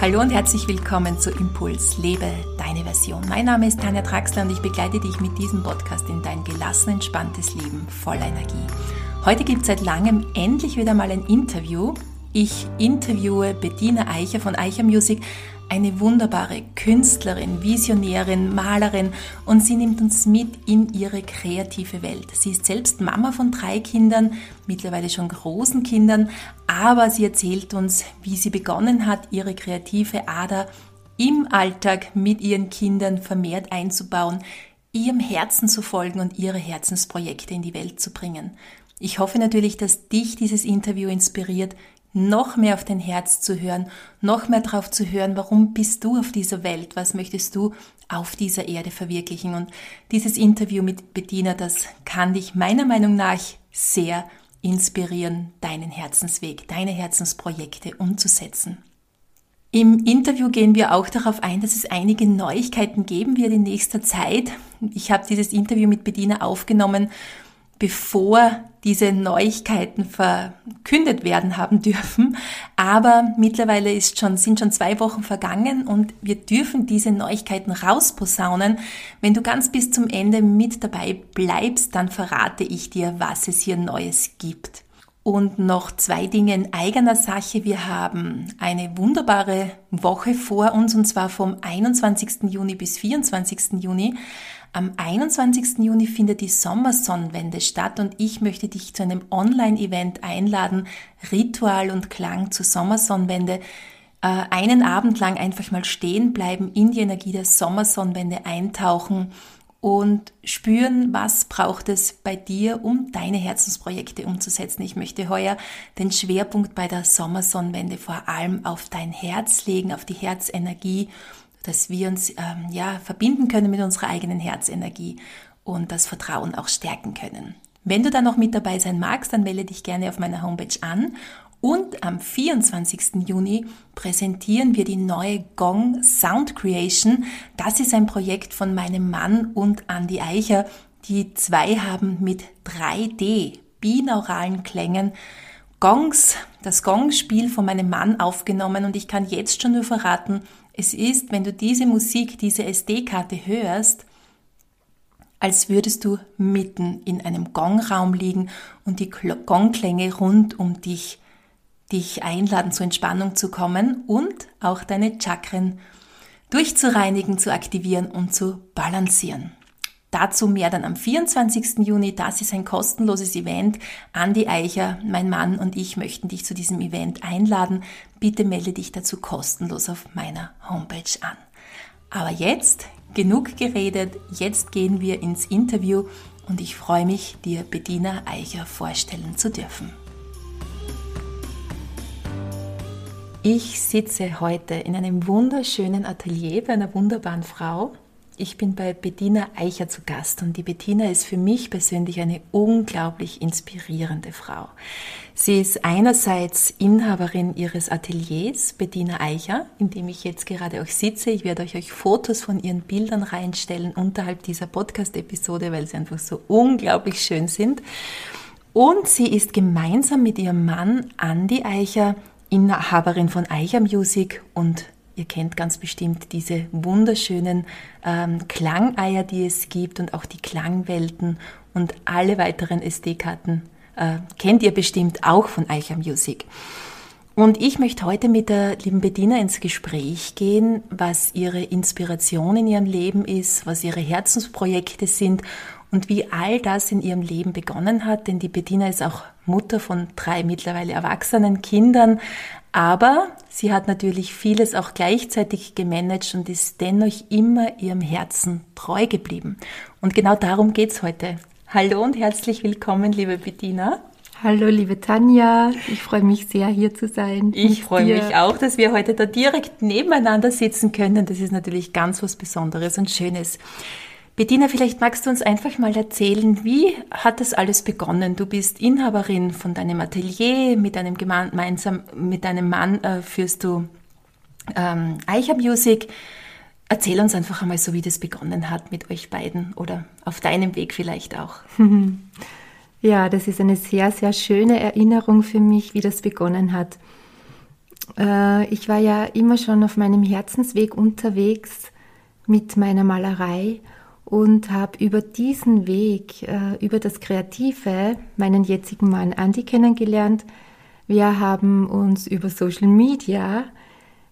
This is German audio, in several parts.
Hallo und herzlich willkommen zu Impuls, lebe deine Version. Mein Name ist Tanja Traxler und ich begleite dich mit diesem Podcast in dein gelassen, entspanntes Leben voller Energie. Heute gibt es seit langem endlich wieder mal ein Interview. Ich interviewe Bettina Eicher von Eicher Music, eine wunderbare Künstlerin, Visionärin, Malerin und sie nimmt uns mit in ihre kreative Welt. Sie ist selbst Mama von drei Kindern, mittlerweile schon großen Kindern, aber sie erzählt uns, wie sie begonnen hat, ihre kreative Ader im Alltag mit ihren Kindern vermehrt einzubauen, ihrem Herzen zu folgen und ihre Herzensprojekte in die Welt zu bringen. Ich hoffe natürlich, dass dich dieses Interview inspiriert, noch mehr auf dein Herz zu hören, noch mehr darauf zu hören, warum bist du auf dieser Welt, was möchtest du auf dieser Erde verwirklichen. Und dieses Interview mit Bettina, das kann dich meiner Meinung nach sehr inspirieren, deinen Herzensweg, deine Herzensprojekte umzusetzen. Im Interview gehen wir auch darauf ein, dass es einige Neuigkeiten geben wird in nächster Zeit. Ich habe dieses Interview mit Bettina aufgenommen bevor diese Neuigkeiten verkündet werden haben dürfen. Aber mittlerweile ist schon, sind schon zwei Wochen vergangen und wir dürfen diese Neuigkeiten rausposaunen. Wenn du ganz bis zum Ende mit dabei bleibst, dann verrate ich dir, was es hier Neues gibt. Und noch zwei Dinge in eigener Sache. Wir haben eine wunderbare Woche vor uns und zwar vom 21. Juni bis 24. Juni. Am 21. Juni findet die Sommersonnenwende statt und ich möchte dich zu einem Online-Event einladen, Ritual und Klang zur Sommersonnenwende. Äh, einen Abend lang einfach mal stehen bleiben, in die Energie der Sommersonnenwende eintauchen und spüren, was braucht es bei dir, um deine Herzensprojekte umzusetzen. Ich möchte heuer den Schwerpunkt bei der Sommersonnenwende vor allem auf dein Herz legen, auf die Herzenergie dass wir uns ähm, ja verbinden können mit unserer eigenen Herzenergie und das Vertrauen auch stärken können. Wenn du da noch mit dabei sein magst, dann melde dich gerne auf meiner Homepage an. Und am 24. Juni präsentieren wir die neue Gong Sound Creation. Das ist ein Projekt von meinem Mann und Andy Eicher. Die zwei haben mit 3D binauralen Klängen Gongs, das Gongspiel von meinem Mann aufgenommen und ich kann jetzt schon nur verraten, es ist, wenn du diese Musik, diese SD-Karte hörst, als würdest du mitten in einem Gongraum liegen und die Gongklänge rund um dich dich einladen, zur Entspannung zu kommen und auch deine Chakren durchzureinigen, zu aktivieren und zu balancieren. Dazu mehr dann am 24. Juni. Das ist ein kostenloses Event. Andi Eicher, mein Mann und ich möchten dich zu diesem Event einladen. Bitte melde dich dazu kostenlos auf meiner Homepage an. Aber jetzt genug geredet. Jetzt gehen wir ins Interview und ich freue mich, dir Bediener Eicher vorstellen zu dürfen. Ich sitze heute in einem wunderschönen Atelier bei einer wunderbaren Frau, ich bin bei Bettina Eicher zu Gast und die Bettina ist für mich persönlich eine unglaublich inspirierende Frau. Sie ist einerseits Inhaberin ihres Ateliers, Bettina Eicher, in dem ich jetzt gerade auch sitze. Ich werde euch, Fotos von ihren Bildern reinstellen unterhalb dieser Podcast-Episode, weil sie einfach so unglaublich schön sind. Und sie ist gemeinsam mit ihrem Mann Andy Eicher Inhaberin von Eicher Music und Ihr kennt ganz bestimmt diese wunderschönen ähm, Klangeier, die es gibt und auch die Klangwelten und alle weiteren SD-Karten äh, kennt ihr bestimmt auch von Eicher Music. Und ich möchte heute mit der lieben Bediener ins Gespräch gehen, was ihre Inspiration in ihrem Leben ist, was ihre Herzensprojekte sind und wie all das in ihrem Leben begonnen hat, denn die Bediener ist auch Mutter von drei mittlerweile erwachsenen Kindern, aber sie hat natürlich vieles auch gleichzeitig gemanagt und ist dennoch immer ihrem Herzen treu geblieben. Und genau darum geht's heute. Hallo und herzlich willkommen, liebe Bettina. Hallo, liebe Tanja. Ich freue mich sehr, hier zu sein. Ich freue mich auch, dass wir heute da direkt nebeneinander sitzen können. Das ist natürlich ganz was Besonderes und Schönes. Bettina, vielleicht magst du uns einfach mal erzählen, wie hat das alles begonnen? Du bist Inhaberin von deinem Atelier, mit einem gemeinsam mit deinem Mann äh, führst du ähm, Eicher Music. Erzähl uns einfach einmal so, wie das begonnen hat mit euch beiden oder auf deinem Weg vielleicht auch. Ja, das ist eine sehr, sehr schöne Erinnerung für mich, wie das begonnen hat. äh, ich war ja immer schon auf meinem Herzensweg unterwegs mit meiner Malerei und habe über diesen Weg, äh, über das Kreative, meinen jetzigen Mann Andy kennengelernt. Wir haben uns über Social Media,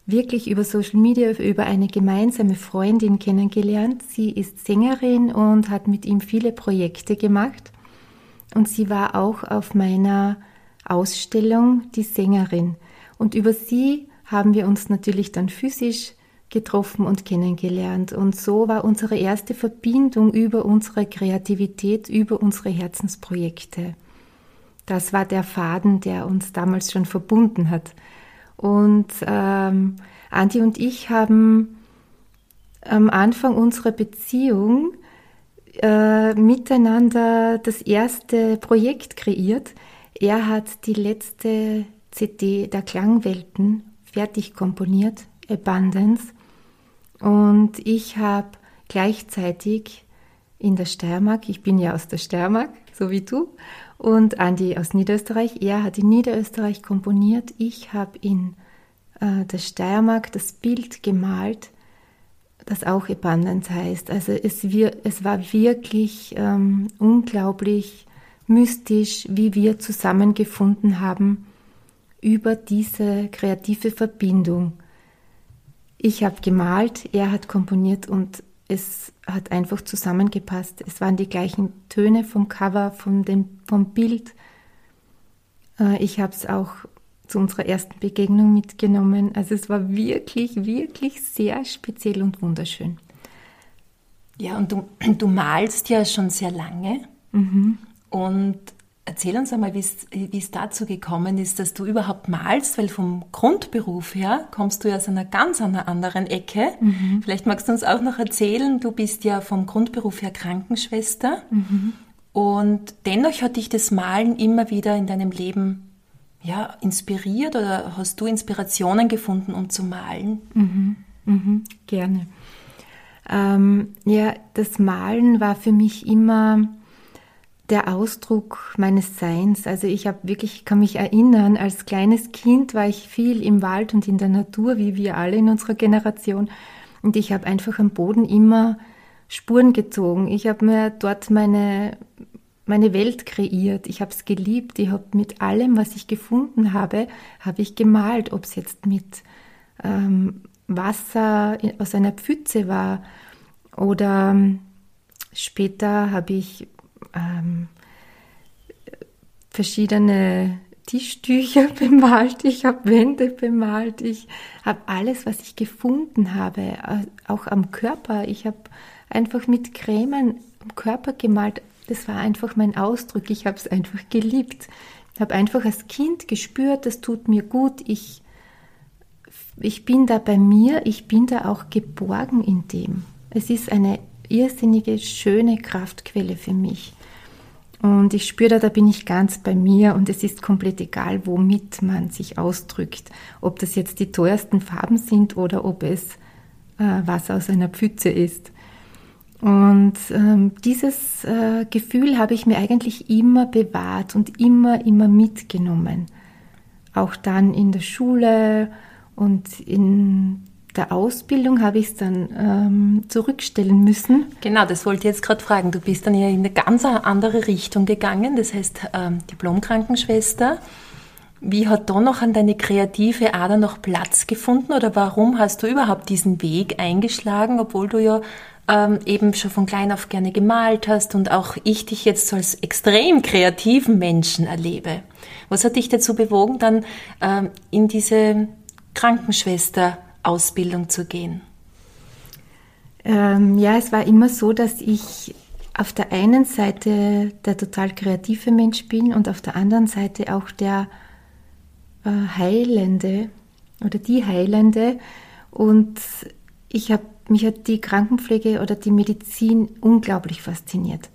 wirklich über Social Media, über eine gemeinsame Freundin kennengelernt. Sie ist Sängerin und hat mit ihm viele Projekte gemacht. Und sie war auch auf meiner Ausstellung die Sängerin. Und über sie haben wir uns natürlich dann physisch getroffen und kennengelernt. Und so war unsere erste Verbindung über unsere Kreativität, über unsere Herzensprojekte. Das war der Faden, der uns damals schon verbunden hat. Und ähm, Andi und ich haben am Anfang unserer Beziehung äh, miteinander das erste Projekt kreiert. Er hat die letzte CD der Klangwelten fertig komponiert, Abundance. Und ich habe gleichzeitig in der Steiermark, ich bin ja aus der Steiermark, so wie du, und Andi aus Niederösterreich, er hat in Niederösterreich komponiert, ich habe in äh, der Steiermark das Bild gemalt, das auch Abundance heißt. Also es, wir, es war wirklich ähm, unglaublich mystisch, wie wir zusammengefunden haben über diese kreative Verbindung ich habe gemalt, er hat komponiert und es hat einfach zusammengepasst. Es waren die gleichen Töne vom Cover, von dem, vom Bild. Äh, ich habe es auch zu unserer ersten Begegnung mitgenommen. Also es war wirklich, wirklich sehr speziell und wunderschön. Ja, und du, du malst ja schon sehr lange. Mhm. Und Erzähl uns einmal, wie es dazu gekommen ist, dass du überhaupt malst, weil vom Grundberuf her kommst du ja aus einer ganz anderen Ecke. Mhm. Vielleicht magst du uns auch noch erzählen, du bist ja vom Grundberuf her Krankenschwester mhm. und dennoch hat dich das Malen immer wieder in deinem Leben ja, inspiriert oder hast du Inspirationen gefunden, um zu malen? Mhm. mhm. Gerne. Ähm, ja, das Malen war für mich immer der Ausdruck meines Seins. Also ich habe wirklich, kann mich erinnern, als kleines Kind war ich viel im Wald und in der Natur, wie wir alle in unserer Generation. Und ich habe einfach am Boden immer Spuren gezogen. Ich habe mir dort meine, meine Welt kreiert. Ich habe es geliebt. Ich habe mit allem, was ich gefunden habe, habe ich gemalt. Ob es jetzt mit ähm, Wasser aus einer Pfütze war oder ähm, später habe ich ähm, verschiedene Tischtücher bemalt, ich habe Wände bemalt, ich habe alles, was ich gefunden habe, äh, auch am Körper. Ich habe einfach mit Cremen am Körper gemalt. Das war einfach mein Ausdruck. Ich habe es einfach geliebt. Ich habe einfach als Kind gespürt, das tut mir gut. Ich, ich bin da bei mir, ich bin da auch geborgen in dem. Es ist eine irrsinnige, schöne Kraftquelle für mich. Und ich spüre da, da bin ich ganz bei mir und es ist komplett egal, womit man sich ausdrückt. Ob das jetzt die teuersten Farben sind oder ob es äh, Wasser aus einer Pfütze ist. Und ähm, dieses äh, Gefühl habe ich mir eigentlich immer bewahrt und immer, immer mitgenommen. Auch dann in der Schule und in der Ausbildung habe ich es dann ähm, zurückstellen müssen. Genau, das wollte ich jetzt gerade fragen. Du bist dann ja in eine ganz andere Richtung gegangen, das heißt ähm, Diplom-Krankenschwester. Wie hat da noch an deine kreative Ader noch Platz gefunden oder warum hast du überhaupt diesen Weg eingeschlagen, obwohl du ja ähm, eben schon von klein auf gerne gemalt hast und auch ich dich jetzt als extrem kreativen Menschen erlebe? Was hat dich dazu bewogen, dann ähm, in diese Krankenschwester Ausbildung zu gehen? Ähm, ja, es war immer so, dass ich auf der einen Seite der total kreative Mensch bin und auf der anderen Seite auch der äh, Heilende oder die Heilende. Und ich habe mich hat die Krankenpflege oder die Medizin unglaublich fasziniert.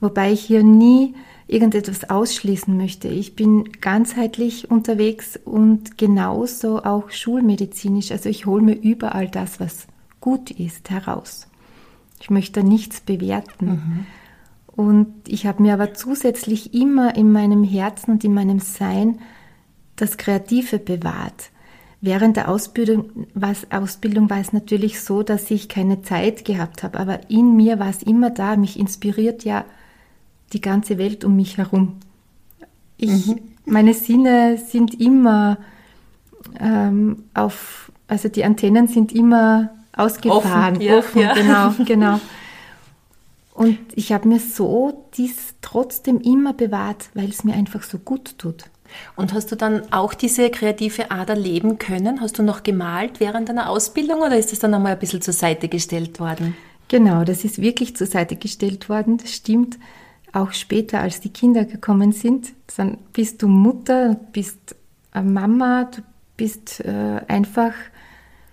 Wobei ich hier nie irgendetwas ausschließen möchte. Ich bin ganzheitlich unterwegs und genauso auch schulmedizinisch. Also ich hole mir überall das, was gut ist, heraus. Ich möchte nichts bewerten. Mhm. Und ich habe mir aber zusätzlich immer in meinem Herzen und in meinem Sein das Kreative bewahrt. während der Ausbildung, was, Ausbildung war es natürlich so, dass ich keine Zeit gehabt habe, aber in mir war es immer da, mich inspiriert ja die ganze Welt um mich herum. Ich, mhm. Meine Sinne sind immer ähm, auf, also die Antennen sind immer ausgefahren. Offen, ja, offen ja. genau, genau. Und ich habe mir so dies trotzdem immer bewahrt, weil es mir einfach so gut tut. Und hast du dann auch diese kreative Ader leben können? Hast du noch gemalt während deiner Ausbildung oder ist das dann einmal ein bisschen zur Seite gestellt worden? Genau, das ist wirklich zur Seite gestellt worden, das stimmt. Auch später, als die Kinder gekommen sind, dann bist du Mutter, bist Mama, du bist äh, einfach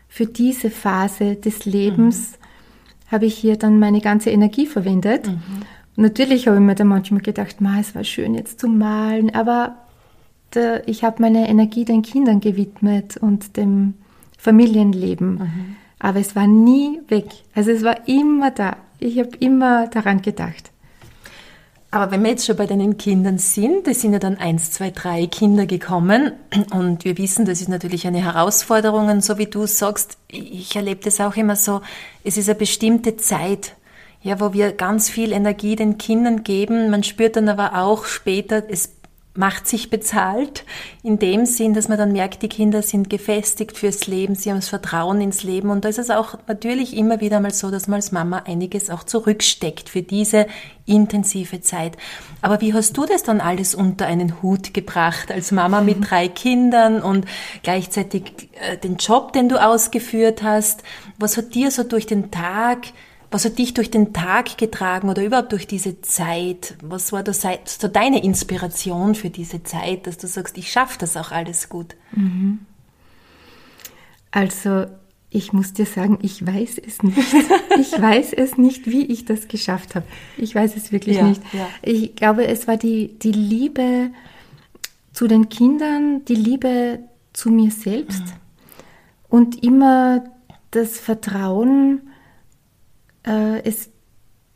für diese Phase des Lebens, mhm. habe ich hier dann meine ganze Energie verwendet. Mhm. Natürlich habe ich mir dann manchmal gedacht, Ma, es war schön jetzt zu malen, aber der, ich habe meine Energie den Kindern gewidmet und dem Familienleben. Mhm. Aber es war nie weg. Also es war immer da. Ich habe immer daran gedacht. Aber wenn wir jetzt schon bei deinen Kindern sind, es sind ja dann eins, zwei, drei Kinder gekommen und wir wissen, das ist natürlich eine Herausforderung und so wie du sagst, ich erlebe das auch immer so, es ist eine bestimmte Zeit, ja, wo wir ganz viel Energie den Kindern geben. Man spürt dann aber auch später, es macht sich bezahlt, in dem Sinn, dass man dann merkt, die Kinder sind gefestigt fürs Leben, sie haben das Vertrauen ins Leben und da ist es auch natürlich immer wieder mal so, dass man als Mama einiges auch zurücksteckt für diese intensive Zeit. Aber wie hast du das dann alles unter einen Hut gebracht als Mama mit mhm. drei Kindern und gleichzeitig äh, den Job, den du ausgeführt hast? Was hat dir so durch den Tag was hat dich durch den Tag getragen oder überhaupt durch diese Zeit? Was war da so deine Inspiration für diese Zeit, dass du sagst, ich schaffe das auch alles gut? Mhm. Also ich muss dir sagen, ich weiß es nicht. Ich weiß es nicht, wie ich das geschafft habe. Ich weiß es wirklich ja, nicht. Ja. Ich glaube, es war die, die Liebe zu den Kindern, die Liebe zu mir selbst mhm. und immer das Vertrauen, äh, es,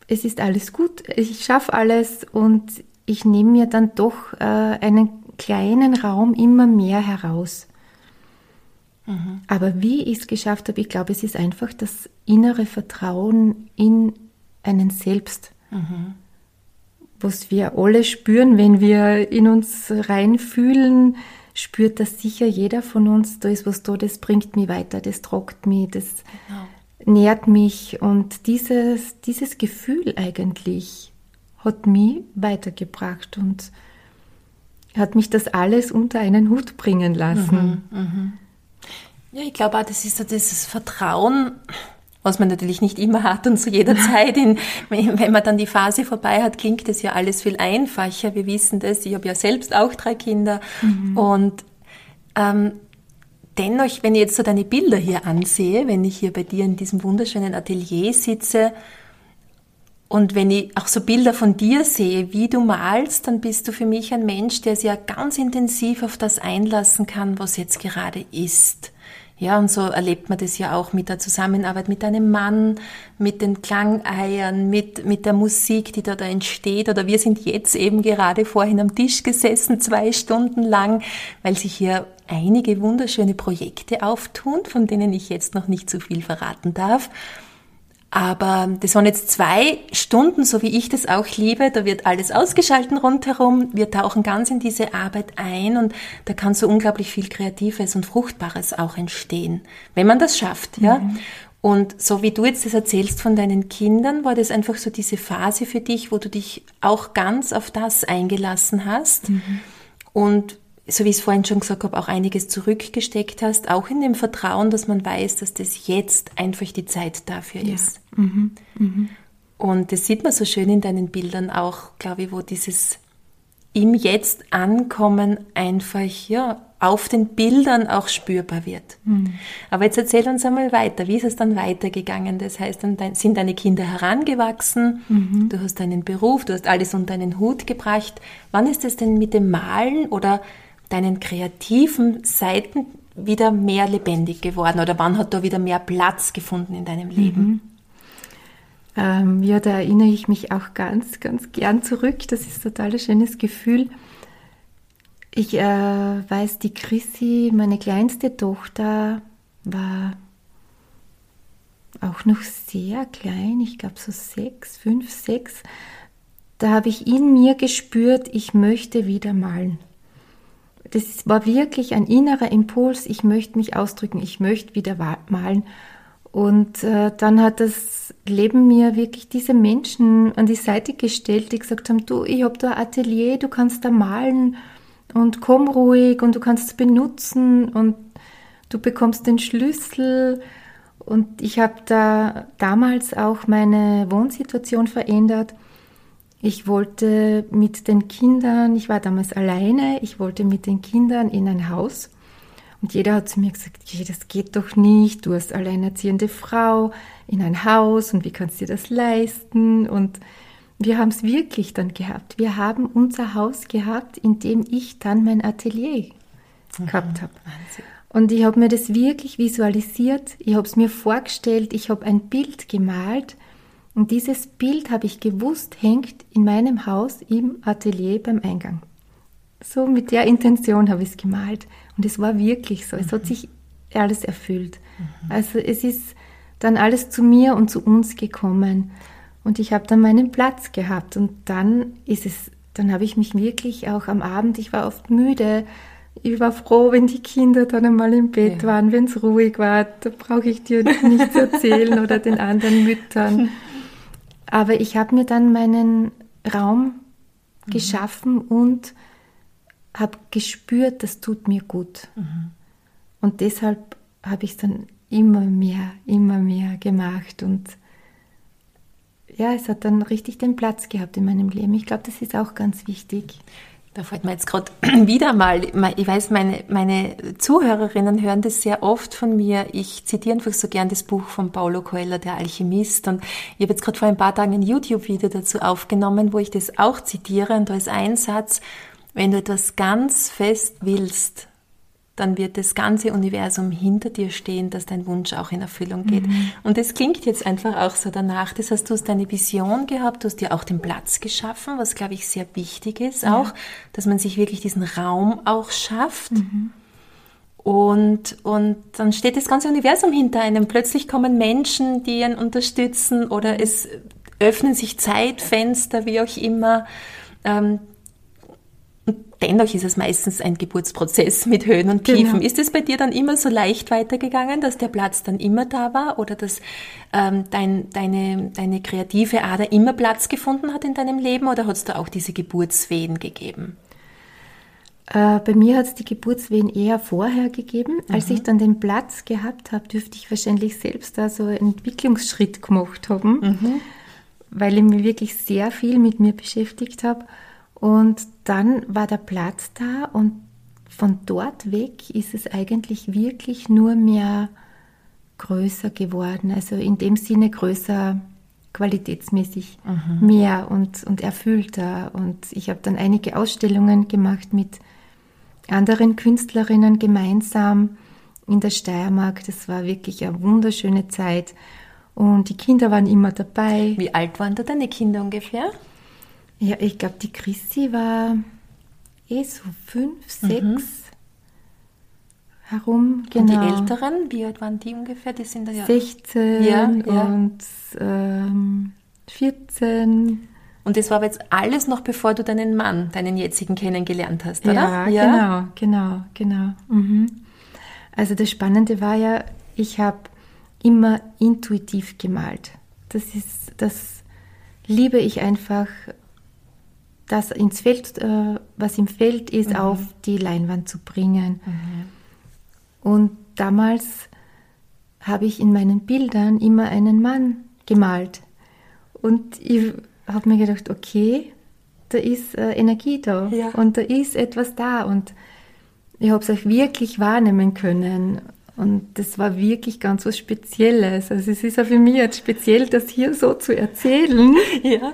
es ist alles gut, ich schaffe alles und ich nehme mir dann doch äh, einen kleinen Raum immer mehr heraus. Mhm. Aber wie ich es geschafft habe, ich glaube, es ist einfach das innere Vertrauen in einen selbst, mhm. was wir alle spüren, wenn wir in uns reinfühlen, spürt das sicher jeder von uns. Da ist was da, das bringt mich weiter, das trockt mich, das genau nährt mich und dieses, dieses Gefühl eigentlich hat mich weitergebracht und hat mich das alles unter einen Hut bringen lassen. Mhm, mh. Ja, ich glaube auch, das ist so dieses Vertrauen, was man natürlich nicht immer hat und zu jeder Zeit, in, wenn man dann die Phase vorbei hat, klingt das ja alles viel einfacher. Wir wissen das, ich habe ja selbst auch drei Kinder mhm. und ähm, dennoch, wenn ich jetzt so deine Bilder hier ansehe, wenn ich hier bei dir in diesem wunderschönen Atelier sitze und wenn ich auch so Bilder von dir sehe, wie du malst, dann bist du für mich ein Mensch, der sich ja ganz intensiv auf das einlassen kann, was jetzt gerade ist. Ja, und so erlebt man das ja auch mit der Zusammenarbeit mit deinem Mann, mit den Klangeiern, mit, mit der Musik, die da, da entsteht. Oder wir sind jetzt eben gerade vorhin am Tisch gesessen, zwei Stunden lang, weil sich hier einige wunderschöne Projekte auftun, von denen ich jetzt noch nicht zu viel verraten darf. Aber das waren jetzt zwei Stunden, so wie ich das auch liebe. Da wird alles ausgeschalten rundherum. Wir tauchen ganz in diese Arbeit ein und da kann so unglaublich viel Kreatives und Fruchtbares auch entstehen, wenn man das schafft, ja. Mhm. Und so wie du jetzt das erzählst von deinen Kindern, war das einfach so diese Phase für dich, wo du dich auch ganz auf das eingelassen hast. Mhm. Und so wie ich es vorhin schon gesagt habe, auch einiges zurückgesteckt hast, auch in dem Vertrauen, dass man weiß, dass das jetzt einfach die Zeit dafür ja. ist. Mhm. Mhm. Und das sieht man so schön in deinen Bildern auch, glaube ich, wo dieses im Jetzt ankommen einfach ja auf den Bildern auch spürbar wird. Mhm. Aber jetzt erzähl uns einmal weiter. Wie ist es dann weitergegangen? Das heißt, dann sind deine Kinder herangewachsen, mhm. du hast deinen Beruf, du hast alles unter einen Hut gebracht. Wann ist es denn mit dem Malen oder deinen kreativen Seiten wieder mehr lebendig geworden oder wann hat da wieder mehr Platz gefunden in deinem Leben? Mhm. Ähm, ja, da erinnere ich mich auch ganz, ganz gern zurück. Das ist ein total schönes Gefühl. Ich äh, weiß, die Chrissy, meine kleinste Tochter, war auch noch sehr klein, ich glaube so sechs, fünf, sechs. Da habe ich in mir gespürt, ich möchte wieder malen. Das war wirklich ein innerer Impuls, ich möchte mich ausdrücken, ich möchte wieder malen. Und äh, dann hat das Leben mir wirklich diese Menschen an die Seite gestellt, die gesagt haben, du, ich habe da ein Atelier, du kannst da malen und komm ruhig und du kannst es benutzen und du bekommst den Schlüssel. Und ich habe da damals auch meine Wohnsituation verändert. Ich wollte mit den Kindern, ich war damals alleine, ich wollte mit den Kindern in ein Haus. Und jeder hat zu mir gesagt, das geht doch nicht, du hast alleinerziehende Frau in ein Haus und wie kannst du dir das leisten? Und wir haben es wirklich dann gehabt. Wir haben unser Haus gehabt, in dem ich dann mein Atelier mhm. gehabt habe. Und ich habe mir das wirklich visualisiert. Ich habe es mir vorgestellt. Ich habe ein Bild gemalt. Und dieses Bild habe ich gewusst, hängt in meinem Haus im Atelier beim Eingang. So mit der Intention habe ich es gemalt. Und es war wirklich so. Es hat mhm. sich alles erfüllt. Mhm. Also es ist dann alles zu mir und zu uns gekommen. Und ich habe dann meinen Platz gehabt und dann ist es, dann habe ich mich wirklich auch am Abend, ich war oft müde, ich war froh, wenn die Kinder dann einmal im Bett ja. waren, wenn es ruhig war. Da brauche ich dir nichts erzählen oder den anderen Müttern. Aber ich habe mir dann meinen Raum mhm. geschaffen und habe gespürt, das tut mir gut. Mhm. Und deshalb habe ich es dann immer mehr, immer mehr gemacht und ja, es hat dann richtig den Platz gehabt in meinem Leben. Ich glaube, das ist auch ganz wichtig. Da fällt mir jetzt gerade wieder mal, ich weiß, meine, meine Zuhörerinnen hören das sehr oft von mir. Ich zitiere einfach so gern das Buch von Paulo Coelho, der Alchemist. Und ich habe jetzt gerade vor ein paar Tagen ein YouTube-Video dazu aufgenommen, wo ich das auch zitiere. Und da ist ein Satz, wenn du etwas ganz fest willst, dann wird das ganze Universum hinter dir stehen, dass dein Wunsch auch in Erfüllung geht. Mhm. Und das klingt jetzt einfach auch so danach. Das heißt, du hast deine Vision gehabt, du hast dir auch den Platz geschaffen, was glaube ich sehr wichtig ist ja. auch, dass man sich wirklich diesen Raum auch schafft. Mhm. Und, und dann steht das ganze Universum hinter einem. Plötzlich kommen Menschen, die ihn unterstützen oder es öffnen sich Zeitfenster, wie auch immer. Ähm, dennoch ist es meistens ein Geburtsprozess mit Höhen und Tiefen. Genau. Ist es bei dir dann immer so leicht weitergegangen, dass der Platz dann immer da war oder dass ähm, dein, deine, deine kreative Ader immer Platz gefunden hat in deinem Leben oder hat es da auch diese Geburtswehen gegeben? Äh, bei mir hat es die Geburtswehen eher vorher gegeben. Als mhm. ich dann den Platz gehabt habe, dürfte ich wahrscheinlich selbst da so einen Entwicklungsschritt gemacht haben, mhm. weil ich mich wirklich sehr viel mit mir beschäftigt habe. Und dann war der Platz da und von dort weg ist es eigentlich wirklich nur mehr größer geworden. Also in dem Sinne größer qualitätsmäßig mhm. mehr und, und erfüllter. Und ich habe dann einige Ausstellungen gemacht mit anderen Künstlerinnen gemeinsam in der Steiermark. Das war wirklich eine wunderschöne Zeit. Und die Kinder waren immer dabei. Wie alt waren da deine Kinder ungefähr? Ja, ich glaube, die Christi war eh so fünf, sechs mhm. herum. Genau. Und die genau. Älteren, wie alt waren die ungefähr? Die sind da ja 16 ja, ja. und ähm, 14. Und das war aber jetzt alles noch bevor du deinen Mann, deinen jetzigen kennengelernt hast, oder? Ja, ja? genau, genau, genau. Mhm. Also das Spannende war ja, ich habe immer intuitiv gemalt. Das ist, das liebe ich einfach das ins Feld, äh, was im Feld ist, mhm. auf die Leinwand zu bringen. Mhm. Und damals habe ich in meinen Bildern immer einen Mann gemalt. Und ich habe mir gedacht, okay, da ist äh, Energie da ja. und da ist etwas da. Und ich habe es auch wirklich wahrnehmen können. Und das war wirklich ganz was Spezielles. Also es ist auch für mich jetzt speziell, das hier so zu erzählen. Ja.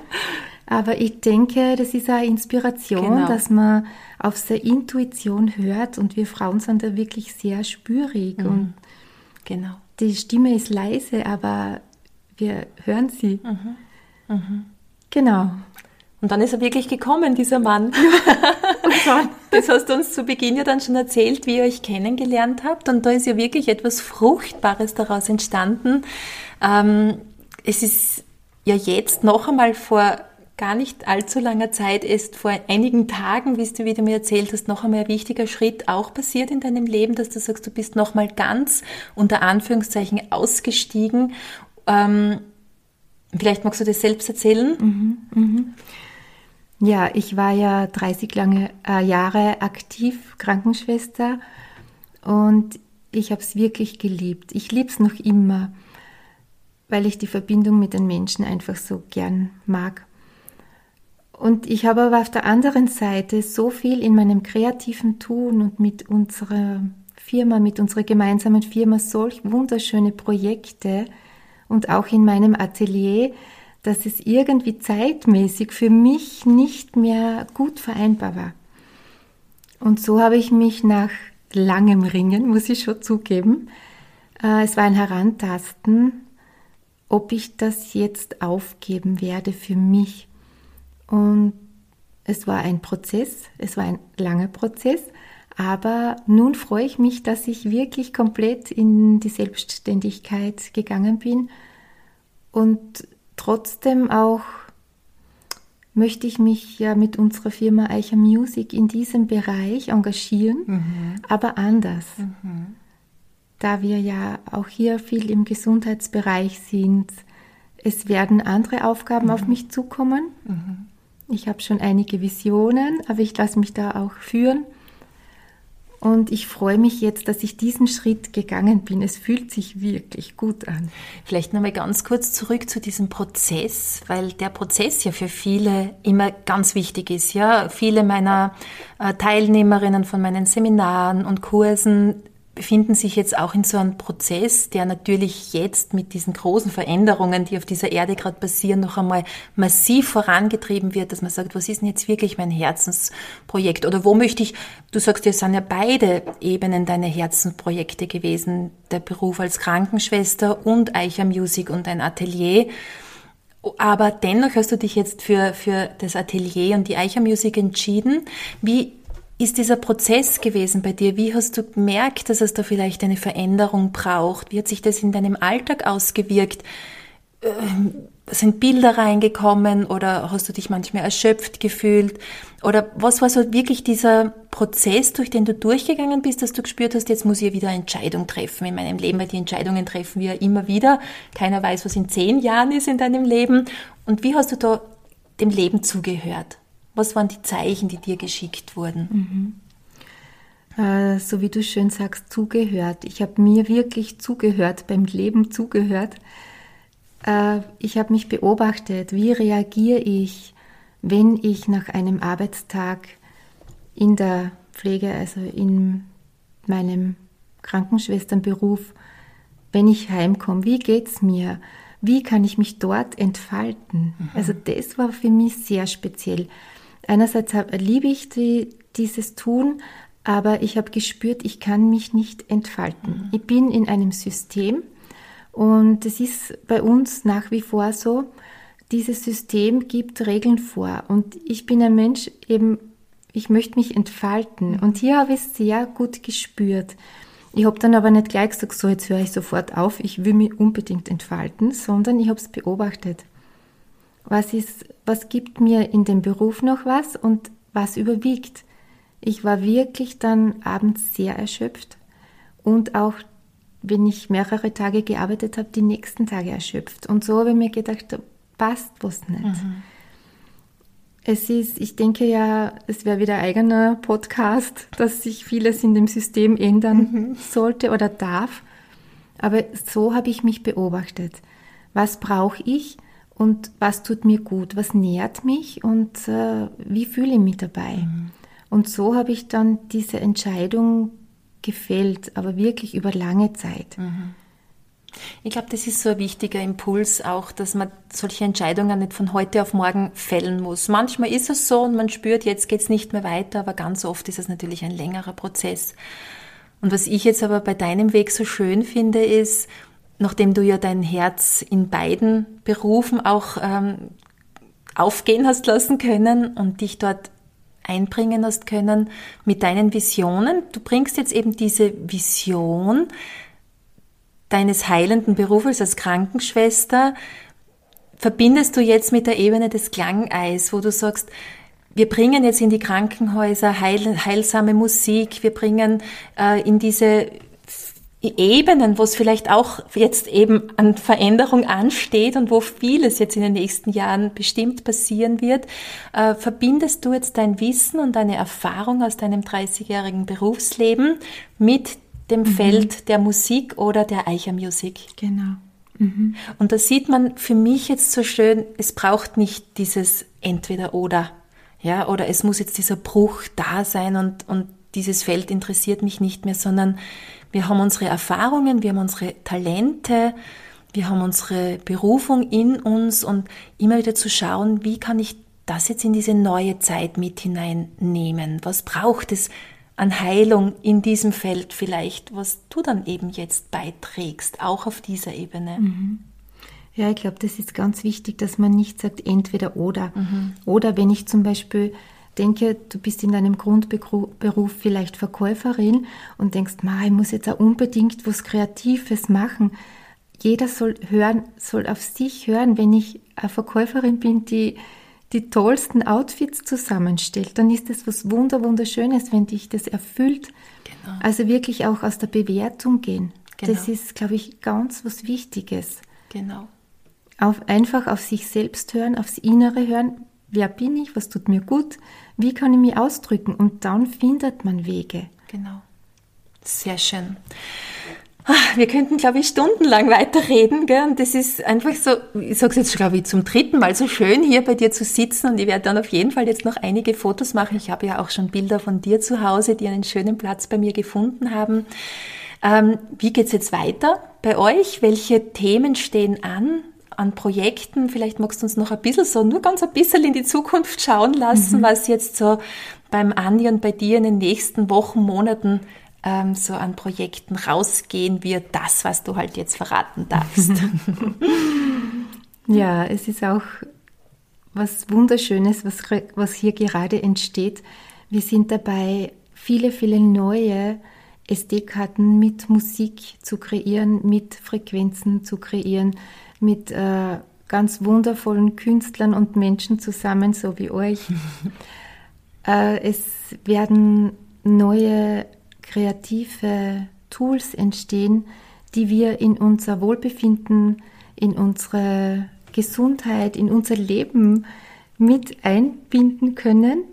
Aber ich denke, das ist eine Inspiration, genau. dass man auf seine Intuition hört und wir Frauen sind da wirklich sehr spürig mhm. und genau. Die Stimme ist leise, aber wir hören sie. Mhm. Mhm. Genau. Und dann ist er wirklich gekommen, dieser Mann. Das hast du uns zu Beginn ja dann schon erzählt, wie ihr euch kennengelernt habt. Und da ist ja wirklich etwas Fruchtbares daraus entstanden. Ähm, es ist ja jetzt noch einmal vor gar nicht allzu langer Zeit ist vor einigen Tagen, wie du, wie du mir erzählt hast, noch einmal ein wichtiger Schritt auch passiert in deinem Leben, dass du sagst, du bist noch mal ganz unter Anführungszeichen ausgestiegen. Ähm, vielleicht magst du das selbst erzählen? Mhm, mhm. Ja, ich war ja 30 lange äh, Jahre aktiv Krankenschwester und ich habe es wirklich geliebt. Ich liebe es noch immer, weil ich die Verbindung mit den Menschen einfach so gern mag. Und ich habe aber auf der anderen Seite so viel in meinem kreativen Tun und mit unserer Firma, mit unserer gemeinsamen Firma solch wunderschöne Projekte und auch in meinem Atelier, dass es irgendwie zeitmäßig für mich nicht mehr gut vereinbar war. Und so habe ich mich nach langem Ringen, muss ich schon zugeben, äh, es war ein Herantasten, ob ich das jetzt aufgeben werde für mich. Und es war ein Prozess, es war ein langer Prozess, aber nun freue ich mich, dass ich wirklich komplett in die Selbstständigkeit gegangen bin und trotzdem auch möchte ich mich ja mit unserer Firma Eicher Music in diesem Bereich engagieren, mhm. aber anders. Mhm. Da wir ja auch hier viel im Gesundheitsbereich sind, es werden andere Aufgaben mhm. auf mich zukommen. Ich habe schon einige Visionen, aber ich lasse mich da auch führen. Und ich freue mich jetzt, dass ich diesen Schritt gegangen bin. Es fühlt sich wirklich gut an. Vielleicht nochmal ganz kurz zurück zu diesem Prozess, weil der Prozess ja für viele immer ganz wichtig ist. Ja, viele meiner äh, Teilnehmerinnen von meinen Seminaren und Kursen befinden sich jetzt auch in so einem Prozess, der natürlich jetzt mit diesen großen Veränderungen, die auf dieser Erde gerade passieren, noch einmal massiv vorangetrieben wird, dass man sagt, was ist denn jetzt wirklich mein Herzensprojekt? Oder wo möchte ich, du sagst, es sind ja beide Ebenen deine Herzensprojekte gewesen, der Beruf als Krankenschwester und Eicher Music und ein Atelier. Aber dennoch hast du dich jetzt für, für das Atelier und die Eicher Music entschieden. Wie ist dieser Prozess gewesen bei dir? Wie hast du gemerkt, dass es da vielleicht eine Veränderung braucht? Wie hat sich das in deinem Alltag ausgewirkt? Ähm, sind Bilder reingekommen oder hast du dich manchmal erschöpft gefühlt? Oder was war so wirklich dieser Prozess, durch den du durchgegangen bist, dass du gespürt hast, jetzt muss ich wieder eine Entscheidung treffen in meinem Leben, weil die Entscheidungen treffen wir immer wieder. Keiner weiß, was in zehn Jahren ist in deinem Leben. Und wie hast du da dem Leben zugehört? Was waren die Zeichen, die dir geschickt wurden? Mhm. Äh, so wie du schön sagst, zugehört. Ich habe mir wirklich zugehört, beim Leben zugehört. Äh, ich habe mich beobachtet, wie reagiere ich, wenn ich nach einem Arbeitstag in der Pflege, also in meinem Krankenschwesternberuf, wenn ich heimkomme, wie geht es mir? Wie kann ich mich dort entfalten? Mhm. Also das war für mich sehr speziell einerseits liebe ich die, dieses Tun, aber ich habe gespürt, ich kann mich nicht entfalten. Mhm. Ich bin in einem System und es ist bei uns nach wie vor so, dieses System gibt Regeln vor und ich bin ein Mensch eben, ich möchte mich entfalten mhm. und hier habe ich es sehr gut gespürt. Ich habe dann aber nicht gleich gesagt, so jetzt höre ich sofort auf, ich will mich unbedingt entfalten, sondern ich habe es beobachtet was ist, was gibt mir in dem Beruf noch was und was überwiegt. Ich war wirklich dann abends sehr erschöpft und auch wenn ich mehrere Tage gearbeitet habe, die nächsten Tage erschöpft. Und so habe ich mir gedacht, da passt was nicht. Mhm. Es ist, ich denke ja, es wäre wieder ein eigener Podcast, dass sich vieles in dem System ändern mhm. sollte oder darf. Aber so habe ich mich beobachtet. Was brauche ich? Und was tut mir gut, was nährt mich und äh, wie fühle ich mich dabei. Mhm. Und so habe ich dann diese Entscheidung gefällt, aber wirklich über lange Zeit. Mhm. Ich glaube, das ist so ein wichtiger Impuls auch, dass man solche Entscheidungen nicht von heute auf morgen fällen muss. Manchmal ist es so und man spürt, jetzt geht es nicht mehr weiter, aber ganz oft ist es natürlich ein längerer Prozess. Und was ich jetzt aber bei deinem Weg so schön finde, ist, nachdem du ja dein Herz in beiden Berufen auch ähm, aufgehen hast lassen können und dich dort einbringen hast können mit deinen Visionen. Du bringst jetzt eben diese Vision deines heilenden Berufes als Krankenschwester, verbindest du jetzt mit der Ebene des Klangeis, wo du sagst, wir bringen jetzt in die Krankenhäuser heil, heilsame Musik, wir bringen äh, in diese Ebenen, wo es vielleicht auch jetzt eben an Veränderung ansteht und wo vieles jetzt in den nächsten Jahren bestimmt passieren wird, äh, verbindest du jetzt dein Wissen und deine Erfahrung aus deinem 30-jährigen Berufsleben mit dem mhm. Feld der Musik oder der Eicher Music. Genau. Mhm. Und da sieht man für mich jetzt so schön, es braucht nicht dieses entweder oder. Ja, oder es muss jetzt dieser Bruch da sein und, und dieses Feld interessiert mich nicht mehr, sondern wir haben unsere Erfahrungen, wir haben unsere Talente, wir haben unsere Berufung in uns und immer wieder zu schauen, wie kann ich das jetzt in diese neue Zeit mit hineinnehmen? Was braucht es an Heilung in diesem Feld vielleicht, was du dann eben jetzt beiträgst, auch auf dieser Ebene? Mhm. Ja, ich glaube, das ist ganz wichtig, dass man nicht sagt entweder oder. Mhm. Oder wenn ich zum Beispiel denke, du bist in deinem Grundberuf vielleicht Verkäuferin und denkst, ma, ich muss jetzt auch unbedingt was Kreatives machen. Jeder soll hören, soll auf sich hören, wenn ich eine Verkäuferin bin, die die tollsten Outfits zusammenstellt, dann ist das was wunder wunderschönes, wenn dich das erfüllt. Genau. Also wirklich auch aus der Bewertung gehen. Genau. Das ist, glaube ich, ganz was Wichtiges. Genau. Auf, einfach auf sich selbst hören, aufs Innere hören wer bin ich, was tut mir gut, wie kann ich mich ausdrücken und dann findet man Wege. Genau. Sehr schön. Ah, wir könnten, glaube ich, stundenlang weiterreden. Gell? Und das ist einfach so, ich sage es jetzt, glaube ich, zum dritten Mal so schön, hier bei dir zu sitzen. Und ich werde dann auf jeden Fall jetzt noch einige Fotos machen. Ich habe ja auch schon Bilder von dir zu Hause, die einen schönen Platz bei mir gefunden haben. Ähm, wie es jetzt weiter bei euch? Welche Themen stehen an? An Projekten. Vielleicht magst du uns noch ein bisschen so, nur ganz ein bisschen in die Zukunft schauen lassen, mhm. was jetzt so beim Andi und bei dir in den nächsten Wochen, Monaten ähm, so an Projekten rausgehen wird. Das, was du halt jetzt verraten darfst. ja, es ist auch was Wunderschönes, was, was hier gerade entsteht. Wir sind dabei, viele, viele neue SD-Karten mit Musik zu kreieren, mit Frequenzen zu kreieren, mit äh, ganz wundervollen Künstlern und Menschen zusammen, so wie euch. äh, es werden neue kreative Tools entstehen, die wir in unser Wohlbefinden, in unsere Gesundheit, in unser Leben mit einbinden können.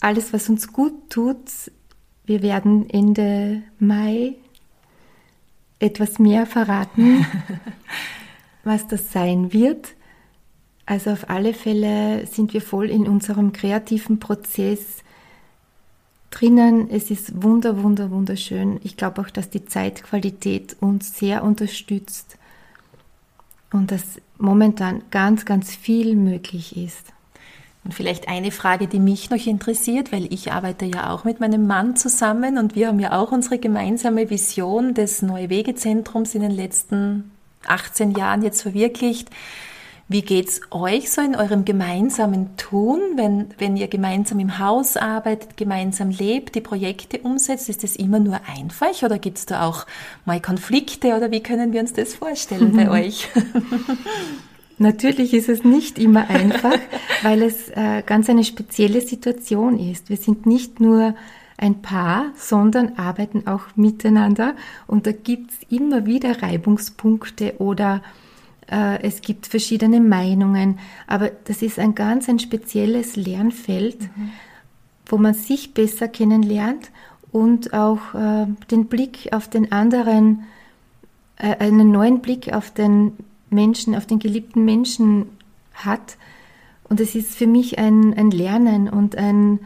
Alles, was uns gut tut, wir werden Ende Mai etwas mehr verraten. was das sein wird. Also auf alle Fälle sind wir voll in unserem kreativen Prozess drinnen. Es ist wunder, wunder, wunderschön. Ich glaube auch, dass die Zeitqualität uns sehr unterstützt und dass momentan ganz, ganz viel möglich ist. Und vielleicht eine Frage, die mich noch interessiert, weil ich arbeite ja auch mit meinem Mann zusammen und wir haben ja auch unsere gemeinsame Vision des Neue Wege Zentrums in den letzten 18 Jahren jetzt verwirklicht. Wie geht's euch so in eurem gemeinsamen Tun, wenn, wenn ihr gemeinsam im Haus arbeitet, gemeinsam lebt, die Projekte umsetzt? Ist das immer nur einfach oder gibt's da auch mal Konflikte oder wie können wir uns das vorstellen bei euch? Natürlich ist es nicht immer einfach, weil es äh, ganz eine spezielle Situation ist. Wir sind nicht nur ein Paar, sondern arbeiten auch miteinander. Und da gibt es immer wieder Reibungspunkte oder äh, es gibt verschiedene Meinungen. Aber das ist ein ganz ein spezielles Lernfeld, mhm. wo man sich besser kennenlernt und auch äh, den Blick auf den anderen, äh, einen neuen Blick auf den Menschen, auf den geliebten Menschen hat. Und es ist für mich ein, ein Lernen und ein,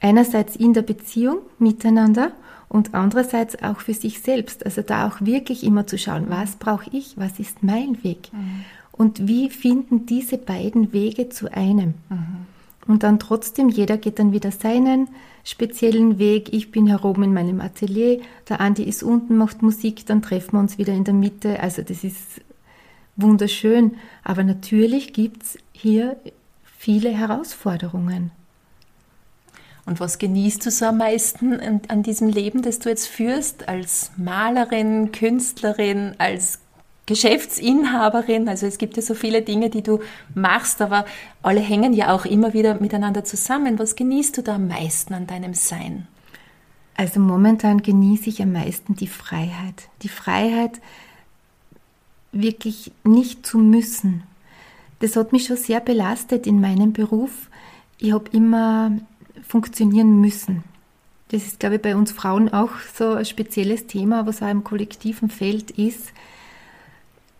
Einerseits in der Beziehung miteinander und andererseits auch für sich selbst. Also da auch wirklich immer zu schauen, was brauche ich, was ist mein Weg mhm. und wie finden diese beiden Wege zu einem. Mhm. Und dann trotzdem, jeder geht dann wieder seinen speziellen Weg. Ich bin heroben in meinem Atelier, der Andi ist unten, macht Musik, dann treffen wir uns wieder in der Mitte. Also das ist wunderschön. Aber natürlich gibt es hier viele Herausforderungen. Und was genießt du so am meisten an, an diesem Leben, das du jetzt führst, als Malerin, Künstlerin, als Geschäftsinhaberin. Also es gibt ja so viele Dinge, die du machst, aber alle hängen ja auch immer wieder miteinander zusammen. Was genießt du da am meisten an deinem Sein? Also momentan genieße ich am meisten die Freiheit. Die Freiheit, wirklich nicht zu müssen. Das hat mich schon sehr belastet in meinem Beruf. Ich habe immer funktionieren müssen. Das ist, glaube ich, bei uns Frauen auch so ein spezielles Thema, was auch im kollektiven Feld ist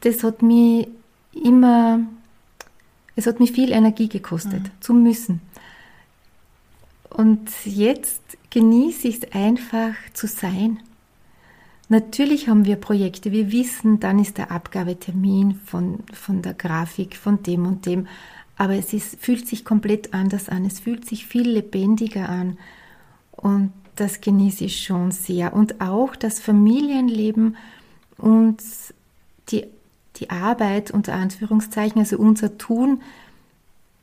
das hat mich immer, es hat mich viel Energie gekostet, mhm. zu müssen. Und jetzt genieße ich es einfach zu sein. Natürlich haben wir Projekte, wir wissen, dann ist der Abgabetermin von, von der Grafik, von dem und dem, aber es ist, fühlt sich komplett anders an, es fühlt sich viel lebendiger an und das genieße ich schon sehr. Und auch das Familienleben und die die Arbeit unter Anführungszeichen, also unser Tun,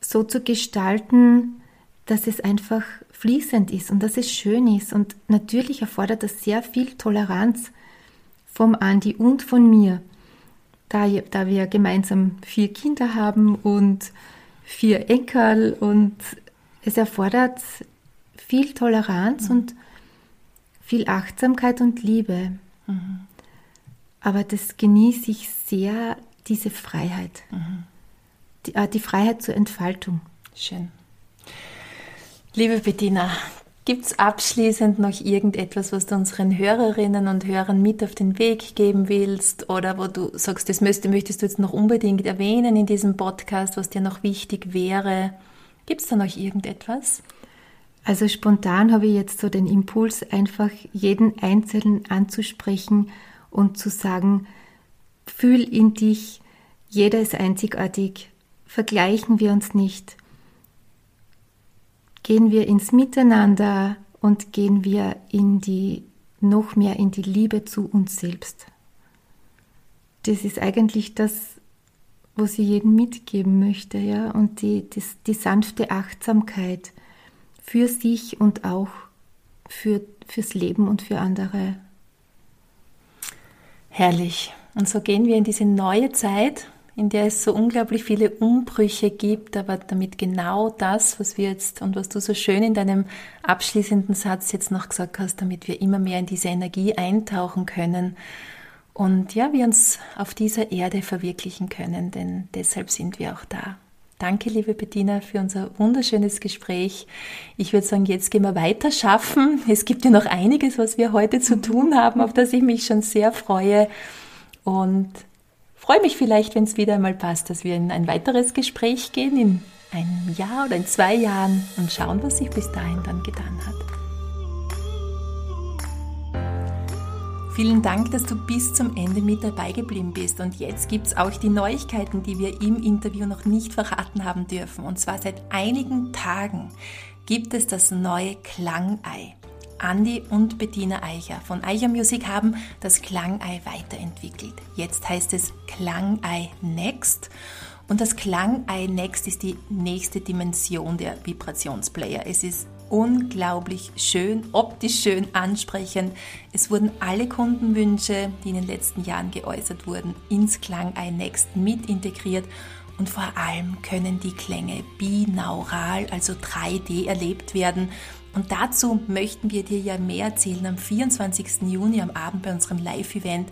so zu gestalten, dass es einfach fließend ist und dass es schön ist. Und natürlich erfordert das sehr viel Toleranz vom Andi und von mir, da, da wir gemeinsam vier Kinder haben und vier Enkel und es erfordert viel Toleranz mhm. und viel Achtsamkeit und Liebe. Mhm. Aber das genieße ich sehr, diese Freiheit. Mhm. Die, äh, die Freiheit zur Entfaltung. Schön. Liebe Bettina, Gibt es abschließend noch irgendetwas, was du unseren Hörerinnen und Hörern mit auf den Weg geben willst oder wo du sagst, das möchtest, möchtest du jetzt noch unbedingt erwähnen in diesem Podcast, was dir noch wichtig wäre? Gibt es da noch irgendetwas? Also spontan habe ich jetzt so den Impuls, einfach jeden Einzelnen anzusprechen und zu sagen, fühl in dich, jeder ist einzigartig, vergleichen wir uns nicht, gehen wir ins Miteinander und gehen wir in die noch mehr in die Liebe zu uns selbst. Das ist eigentlich das, was ich jedem mitgeben möchte, ja, und die, die, die sanfte Achtsamkeit für sich und auch für, fürs Leben und für andere. Herrlich. Und so gehen wir in diese neue Zeit, in der es so unglaublich viele Umbrüche gibt, aber damit genau das, was wir jetzt und was du so schön in deinem abschließenden Satz jetzt noch gesagt hast, damit wir immer mehr in diese Energie eintauchen können und ja, wir uns auf dieser Erde verwirklichen können, denn deshalb sind wir auch da. Danke, liebe Bettina, für unser wunderschönes Gespräch. Ich würde sagen, jetzt gehen wir weiter schaffen. Es gibt ja noch einiges, was wir heute zu tun haben, auf das ich mich schon sehr freue. Und freue mich vielleicht, wenn es wieder einmal passt, dass wir in ein weiteres Gespräch gehen, in einem Jahr oder in zwei Jahren und schauen, was sich bis dahin dann getan hat. Vielen Dank, dass du bis zum Ende mit dabei geblieben bist. Und jetzt gibt es auch die Neuigkeiten, die wir im Interview noch nicht verraten haben dürfen. Und zwar seit einigen Tagen gibt es das neue Klangei. Andy und Bettina Eicher von Eicher Music haben das Klangei weiterentwickelt. Jetzt heißt es Klangei Next. Und das Klangei Next ist die nächste Dimension der Vibrationsplayer. Es ist unglaublich schön, optisch schön, ansprechend. Es wurden alle Kundenwünsche, die in den letzten Jahren geäußert wurden, ins Klang Next mit integriert und vor allem können die Klänge binaural, also 3D erlebt werden. Und dazu möchten wir dir ja mehr erzählen am 24. Juni am Abend bei unserem Live-Event.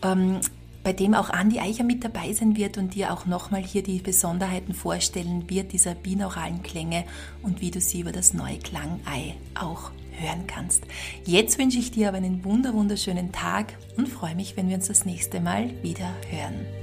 Ähm, bei dem auch Andi Eicher mit dabei sein wird und dir auch nochmal hier die Besonderheiten vorstellen wird dieser binauralen Klänge und wie du sie über das neue Klangei auch hören kannst. Jetzt wünsche ich dir aber einen wunder wunderschönen Tag und freue mich, wenn wir uns das nächste Mal wieder hören.